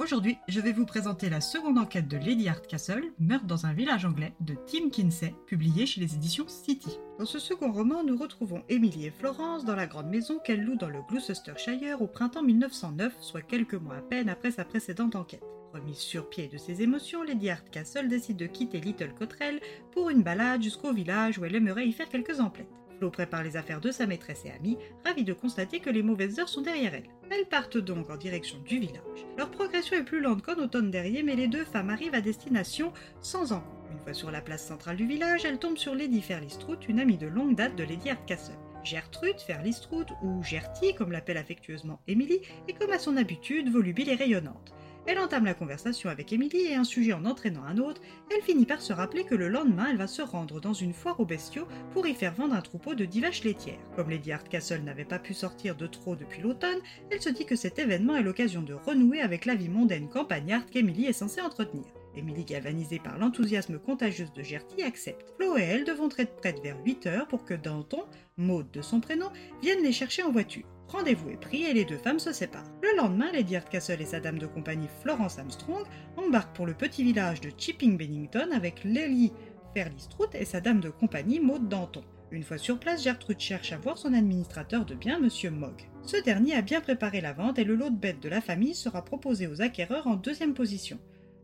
Aujourd'hui, je vais vous présenter la seconde enquête de Lady Hardcastle, Meurtre dans un village anglais, de Tim Kinsey, publié chez les éditions City. Dans ce second roman, nous retrouvons Emily et Florence dans la grande maison qu'elles louent dans le Gloucestershire au printemps 1909, soit quelques mois à peine après sa précédente enquête. Remise sur pied de ses émotions, Lady Hardcastle décide de quitter Little Cottrell pour une balade jusqu'au village où elle aimerait y faire quelques emplettes. Flo prépare les affaires de sa maîtresse et amie, ravie de constater que les mauvaises heures sont derrière elle. Elles partent donc en direction du village. Leur progression est plus lente qu'en automne dernier, mais les deux femmes arrivent à destination sans encombre. Une fois sur la place centrale du village, elles tombent sur Lady Fairley-Strout, une amie de longue date de Lady Hardcastle. Gertrude Fairley-Strout, ou Gertie comme l'appelle affectueusement Emily, est comme à son habitude volubile et rayonnante. Elle entame la conversation avec Emily et un sujet en entraînant un autre, elle finit par se rappeler que le lendemain elle va se rendre dans une foire aux bestiaux pour y faire vendre un troupeau de dix vaches laitières. Comme Lady Hardcastle n'avait pas pu sortir de trop depuis l'automne, elle se dit que cet événement est l'occasion de renouer avec la vie mondaine campagnarde qu'Emily est censée entretenir. Emily, galvanisée par l'enthousiasme contagieux de Gertie, accepte. Flo et elle devront être prêtes vers 8 heures pour que Danton, Maud de son prénom, vienne les chercher en voiture. Rendez-vous est pris et les deux femmes se séparent. Le lendemain, Lady Hardcastle et sa dame de compagnie Florence Armstrong embarquent pour le petit village de Chipping Bennington avec Lily Fairley-Strout et sa dame de compagnie Maud Danton. Une fois sur place, Gertrude cherche à voir son administrateur de biens, Monsieur Mogg. Ce dernier a bien préparé la vente et le lot de bêtes de la famille sera proposé aux acquéreurs en deuxième position.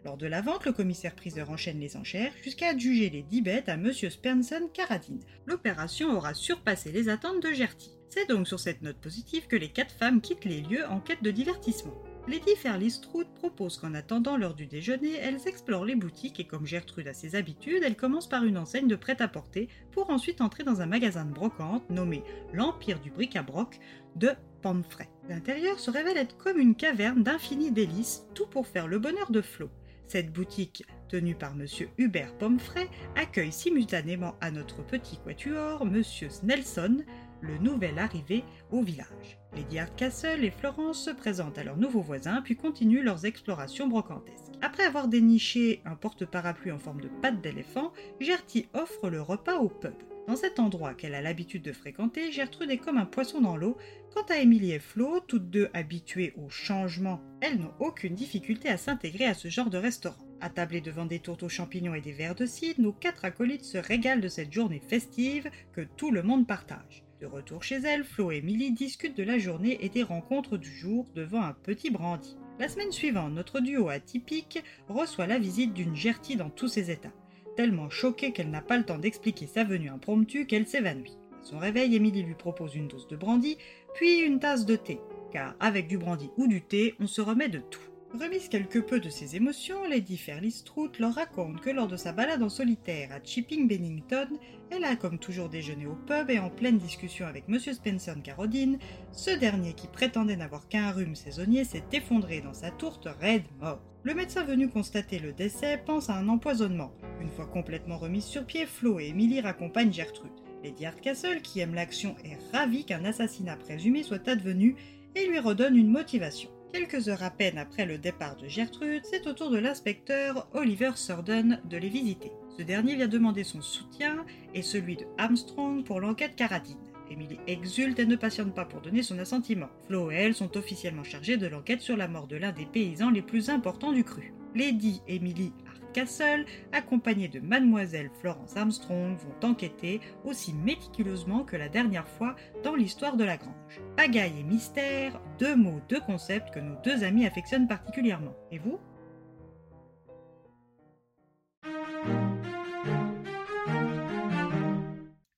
Lors de la vente, le commissaire-priseur enchaîne les enchères jusqu'à adjuger les 10 bêtes à Monsieur Spenson Caradine. L'opération aura surpassé les attentes de Gertie. C'est donc sur cette note positive que les quatre femmes quittent les lieux en quête de divertissement. Lady Fairley-Strout propose qu'en attendant l'heure du déjeuner, elles explorent les boutiques et comme Gertrude a ses habitudes, elle commence par une enseigne de prêt-à-porter pour ensuite entrer dans un magasin de brocante nommé l'Empire du bric-à-broc de Pomfret. L'intérieur se révèle être comme une caverne d'infinies délices, tout pour faire le bonheur de Flo. Cette boutique, tenue par M. Hubert Pomfret, accueille simultanément à notre petit quatuor M. Snelson, le nouvel arrivé au village. Lady Hardcastle et Florence se présentent à leurs nouveaux voisins puis continuent leurs explorations brocantesques. Après avoir déniché un porte-parapluie en forme de patte d'éléphant, Gertie offre le repas au pub. Dans cet endroit qu'elle a l'habitude de fréquenter, Gertrude est comme un poisson dans l'eau. Quant à Émilie et Flo, toutes deux habituées au changement, elles n'ont aucune difficulté à s'intégrer à ce genre de restaurant. Attablés devant des tourtes aux champignons et des verres de cidre, nos quatre acolytes se régalent de cette journée festive que tout le monde partage. De retour chez elle, Flo et Emily discutent de la journée et des rencontres du jour devant un petit brandy. La semaine suivante, notre duo atypique reçoit la visite d'une Gertie dans tous ses états. Tellement choquée qu'elle n'a pas le temps d'expliquer sa venue impromptue qu'elle s'évanouit. À son réveil, Emily lui propose une dose de brandy, puis une tasse de thé, car avec du brandy ou du thé, on se remet de tout. Remise quelque peu de ses émotions, Lady Fairley-Strout leur raconte que lors de sa balade en solitaire à Chipping Bennington, elle a comme toujours déjeuné au pub et en pleine discussion avec M. Spencer Carodine, ce dernier qui prétendait n'avoir qu'un rhume saisonnier s'est effondré dans sa tourte raide mort. Le médecin venu constater le décès pense à un empoisonnement. Une fois complètement remise sur pied, Flo et Emily raccompagnent Gertrude. Lady Hardcastle, qui aime l'action, est ravie qu'un assassinat présumé soit advenu et lui redonne une motivation. Quelques heures à peine après le départ de Gertrude, c'est au tour de l'inspecteur Oliver Surdon de les visiter. Ce dernier vient demander son soutien et celui de Armstrong pour l'enquête caratine. Emily exulte et ne patiente pas pour donner son assentiment. Flo et elle sont officiellement chargés de l'enquête sur la mort de l'un des paysans les plus importants du cru. Lady Emily Castle, accompagnés de mademoiselle Florence Armstrong, vont enquêter aussi méticuleusement que la dernière fois dans l'histoire de la grange. Pagaille et mystère, deux mots, deux concepts que nos deux amis affectionnent particulièrement. Et vous?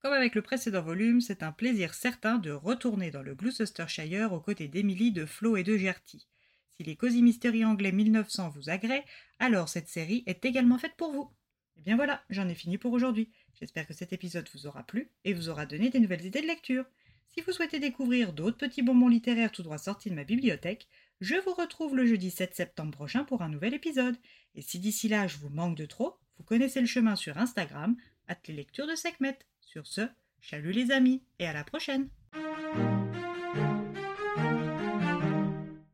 Comme avec le précédent volume, c'est un plaisir certain de retourner dans le Gloucestershire aux côtés d'Emily, de Flo et de Gertie. Si les Cozy Mystery anglais 1900 vous agréent, alors cette série est également faite pour vous. Et bien voilà, j'en ai fini pour aujourd'hui. J'espère que cet épisode vous aura plu et vous aura donné des nouvelles idées de lecture. Si vous souhaitez découvrir d'autres petits bonbons littéraires tout droit sortis de ma bibliothèque, je vous retrouve le jeudi 7 septembre prochain pour un nouvel épisode. Et si d'ici là je vous manque de trop, vous connaissez le chemin sur Instagram, at les lectures de Sekhmet. Sur ce, chalut les amis et à la prochaine!